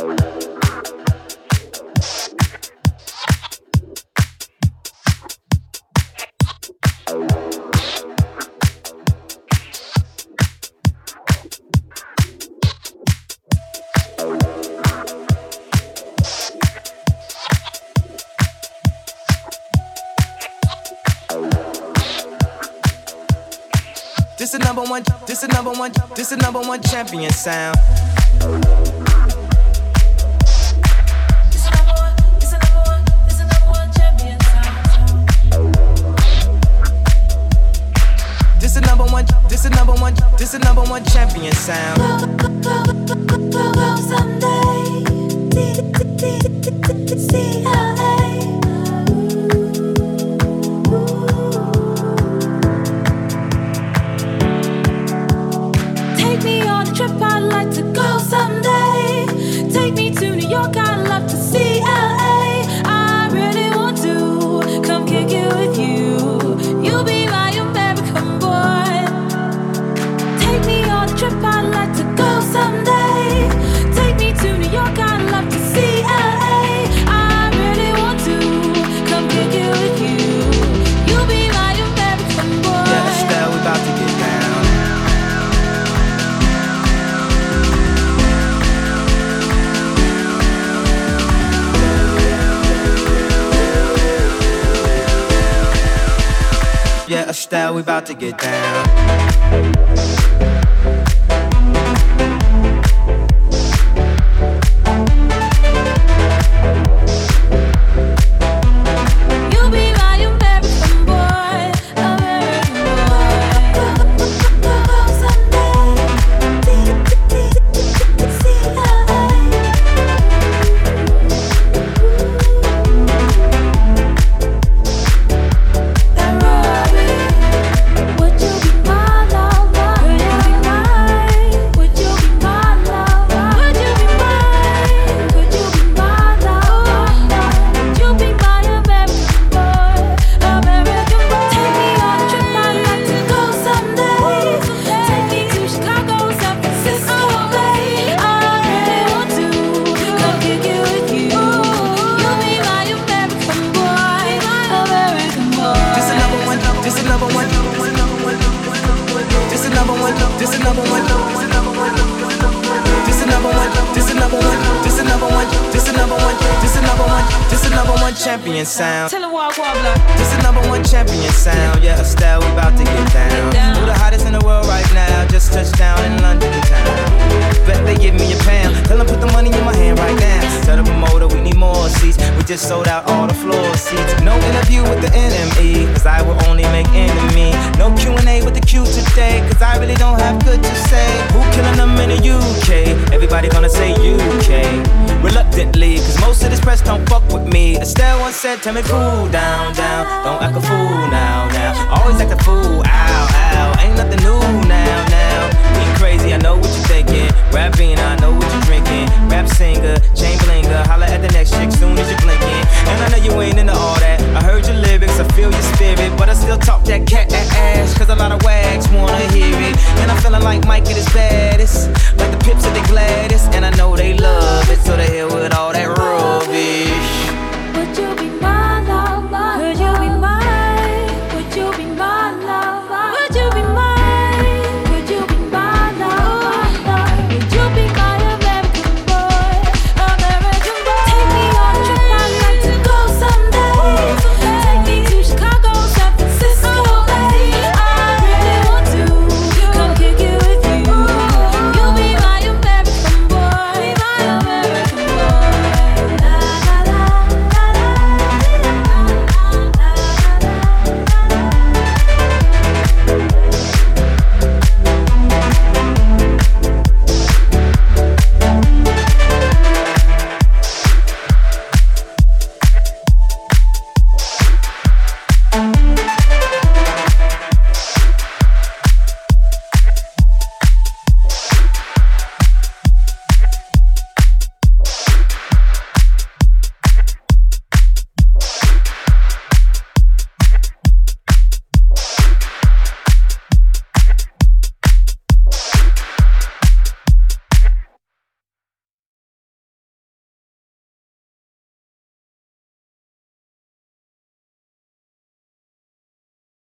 This is number one, this is number one, this is number one champion sound. This the number one, this the number one, this the number one champion sound. Grow, grow, grow, someday. See, see, someday. see how yeah, Estelle, we about to get down. This is number one, this is number one, this is number one, this is number one champion sound. Tell a walk wobbler. This is number one champion sound. Yeah, Estelle, we about to get down. Who the hottest in the world right now? Just touched down in London town. Bet they give me a pound. Tell them put the money in my hand right now. Tell the promoter we need more seats. We just sold out all the floor seats. No interview with the NME, cause I will only make enemy. No Q&A with the Q today, cause I really don't have good to say. Who killing the? don't fuck with me. Estelle once said, tell me cool down, down. Don't act a fool now, now. Always act a fool, ow, ow. Ain't nothing new now, now. Being crazy, I know what you're thinking. Rapping, I know what you're drinking. Rap singer, chain blinger. Holla at the next chick soon as you're blinking. And I know you ain't into all that. I heard your lyrics, I feel your spirit. But I still talk that cat ass, cause a lot of wags wanna hear it. And I'm feeling like Mike at his baddest. Like the pips at the Gladys. And I know they love it, so they hear